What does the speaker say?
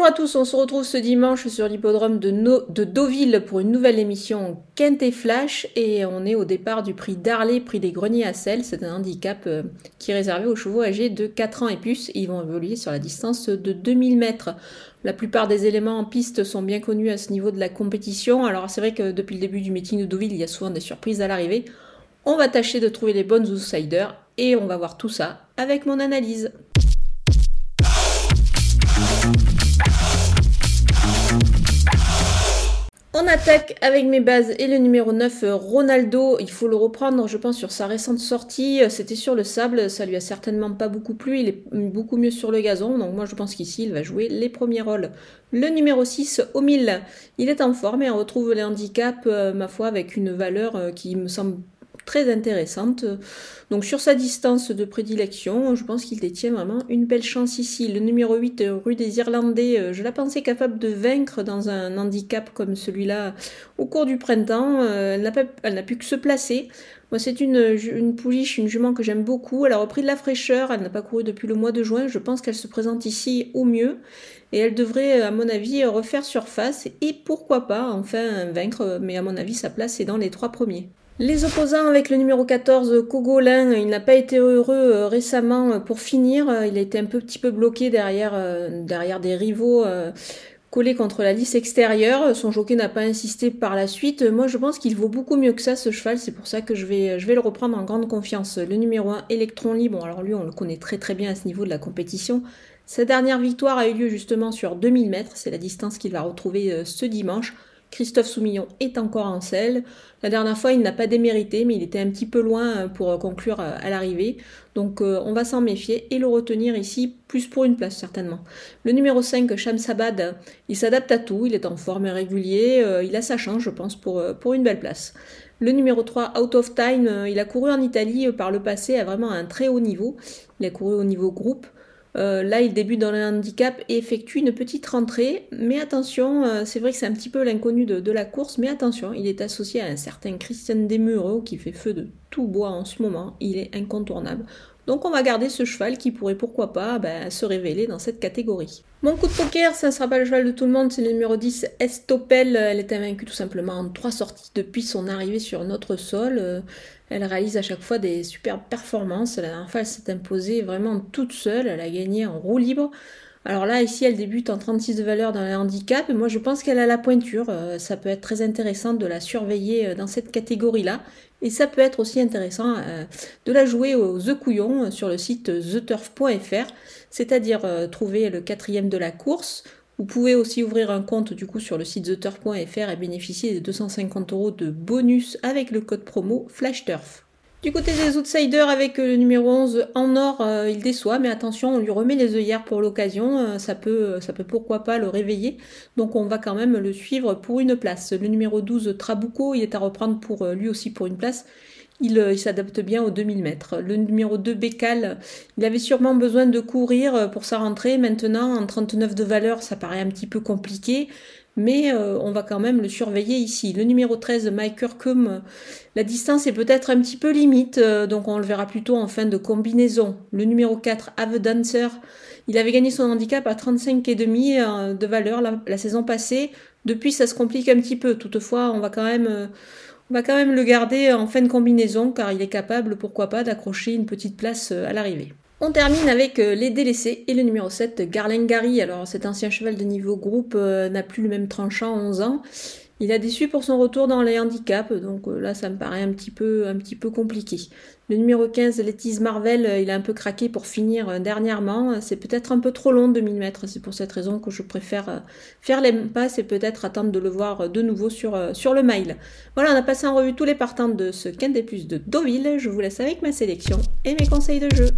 Bonjour à tous, on se retrouve ce dimanche sur l'hippodrome de, de, Deauville pour une nouvelle émission Quinte Flash et on est au départ du prix d'Arlé, prix des greniers à sel. C'est un handicap euh, qui est réservé aux chevaux âgés de 4 ans et plus. Ils vont évoluer sur la distance de 2000 mètres. La plupart des éléments en piste sont bien connus à ce niveau de la compétition. Alors c'est vrai que depuis le début du meeting de Deauville, il y a souvent des surprises à l'arrivée. On va tâcher de trouver les bonnes outsiders et on va voir tout ça avec mon analyse. On attaque avec mes bases et le numéro 9, Ronaldo. Il faut le reprendre, je pense, sur sa récente sortie. C'était sur le sable, ça lui a certainement pas beaucoup plu. Il est beaucoup mieux sur le gazon, donc moi je pense qu'ici il va jouer les premiers rôles. Le numéro 6, Omil. Il est en forme et on retrouve les handicaps, euh, ma foi, avec une valeur euh, qui me semble très intéressante. Donc sur sa distance de prédilection, je pense qu'il détient vraiment une belle chance ici. Le numéro 8, rue des Irlandais, euh, je la pensais capable de vaincre dans un handicap comme celui-là au cours du printemps. Euh, elle n'a pu que se placer. Moi, c'est une, une pouliche, une jument que j'aime beaucoup. Elle a repris de la fraîcheur, elle n'a pas couru depuis le mois de juin. Je pense qu'elle se présente ici au mieux. Et elle devrait, à mon avis, refaire surface et pourquoi pas enfin vaincre. Mais à mon avis, sa place est dans les trois premiers. Les opposants avec le numéro 14, Cogolin, il n'a pas été heureux euh, récemment euh, pour finir. Euh, il a été un peu, petit peu bloqué derrière, derrière des rivaux collés contre la lisse extérieure. Son jockey n'a pas insisté par la suite. Moi, je pense qu'il vaut beaucoup mieux que ça, ce cheval. C'est pour ça que je vais, je vais le reprendre en grande confiance. Le numéro 1, Electron Libre. Bon, alors lui, on le connaît très très bien à ce niveau de la compétition. Sa dernière victoire a eu lieu justement sur 2000 mètres. C'est la distance qu'il va retrouver ce dimanche. Christophe Soumillon est encore en selle. La dernière fois, il n'a pas démérité, mais il était un petit peu loin euh, pour euh, conclure euh, à l'arrivée. Donc on va s'en méfier et le retenir ici, plus pour une place certainement. Le numéro 5, Shamsabad, il s'adapte à tout, il est en forme régulier, il a sa chance, je pense, pour, pour une belle place. Le numéro 3, Out of Time, il a couru en Italie par le passé à vraiment un très haut niveau. Il a couru au niveau groupe. Euh, là, il débute dans le handicap et effectue une petite rentrée. Mais attention, euh, c'est vrai que c'est un petit peu l'inconnu de, la course, mais attention, il est associé à un certain Christian Demuro qui fait feu de tout bois en ce moment. Il est incontournable. Donc on va garder ce cheval qui pourrait pourquoi pas ben, se révéler dans cette catégorie. Mon coup de poker, ça ne sera pas le cheval de tout le monde, c'est le numéro 10, Estopel. Elle est invaincue tout simplement en trois sorties depuis son arrivée sur notre sol. Euh, elle réalise à chaque fois des superbes performances. La dernière fois, elle s'est imposée vraiment toute seule. Elle a gagné en roue libre. Alors là, ici, elle débute en 36 de valeur dans le handicap. Et moi, je pense qu'elle a la pointure. Euh, ça peut être très intéressant de la surveiller euh, dans cette catégorie-là. Et ça peut être aussi intéressant euh, de la jouer au The Couillon sur le site theturf.fr, c'est-à-dire trouver le quatrième de la course, vous pouvez aussi ouvrir un compte du coup sur le site theturf.fr et bénéficier des 250 euros de bonus avec le code promo FlashTurf. Du côté des outsiders avec le numéro 11 en or, euh, il déçoit, mais attention, on lui remet les œillères pour l'occasion, euh, ça, peut, ça peut pourquoi pas le réveiller, donc on va quand même le suivre pour une place. Le numéro 12 Trabuco, il est à reprendre pour euh, lui aussi pour une place. Euh, il, s'adapte bien aux 2000 mètres. Le numéro 2, Bécal, il avait sûrement besoin de courir euh, pour sa rentrée. Maintenant, en 39 de valeur, ça paraît un petit peu compliqué. Mais euh, on va quand même le surveiller ici. Le numéro 13, Mike Kirkham, la distance est peut-être un petit peu limite, donc on le verra plutôt en fin de combinaison. Le numéro 4, Ave Dancer, il avait gagné son handicap à 35,5 de valeur la, la, saison passée. Depuis, ça se complique un petit peu. Toutefois, on va quand même on va quand même le garder en fin de combinaison car il est capable, pourquoi pas, d'accrocher une petite place euh, à l'arrivée. On termine avec euh, les délaissés et le numéro 7, Garlengari. Alors cet ancien cheval de niveau groupe euh, n'a plus le même tranchant, 11 ans. Il a déçu pour son retour dans les handicaps, donc euh, là ça me paraît un petit peu, compliqué. Le numéro 15, Lettice Marvel, il a un peu craqué pour finir dernièrement. C'est peut-être un peu trop long 2000 mètres, c'est pour cette raison que je préfère faire les passes et peut-être attendre de le voir de nouveau sur, le mile. Voilà, on a passé en revue tous les partants de ce des Plus de Deauville. Je vous laisse avec ma sélection et mes conseils de jeu.